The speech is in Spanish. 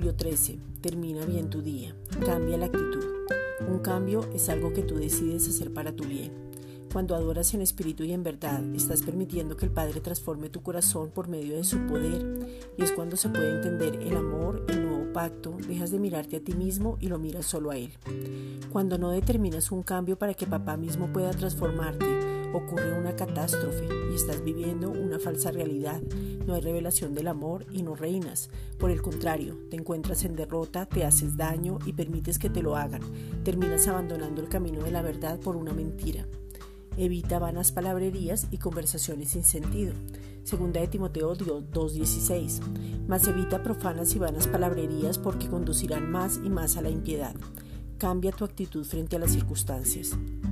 13. Termina bien tu día. Cambia la actitud. Un cambio es algo que tú decides hacer para tu bien. Cuando adoras en espíritu y en verdad, estás permitiendo que el Padre transforme tu corazón por medio de su poder. Y es cuando se puede entender el amor, el nuevo pacto, dejas de mirarte a ti mismo y lo miras solo a Él. Cuando no determinas un cambio para que papá mismo pueda transformarte, ocurre una catástrofe y estás viviendo una falsa realidad. No hay revelación del amor y no reinas. Por el contrario, te encuentras en derrota, te haces daño y permites que te lo hagan. Terminas abandonando el camino de la verdad por una mentira. Evita vanas palabrerías y conversaciones sin sentido. Segunda de Timoteo 2.16. Mas evita profanas y vanas palabrerías porque conducirán más y más a la impiedad. Cambia tu actitud frente a las circunstancias.